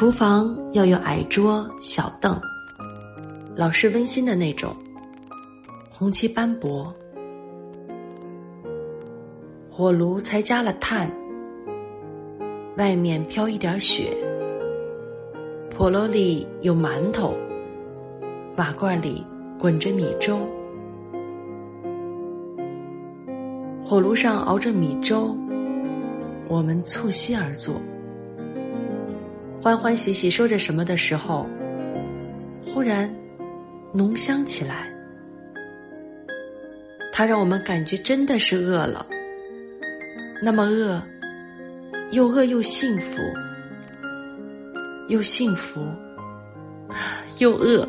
厨房要有矮桌小凳，老式温馨的那种，红漆斑驳。火炉才加了炭，外面飘一点雪。笸箩里有馒头，瓦罐里滚着米粥。火炉上熬着米粥，我们促膝而坐，欢欢喜喜说着什么的时候，忽然浓香起来。它让我们感觉真的是饿了。那么饿，又饿又幸福，又幸福，又饿。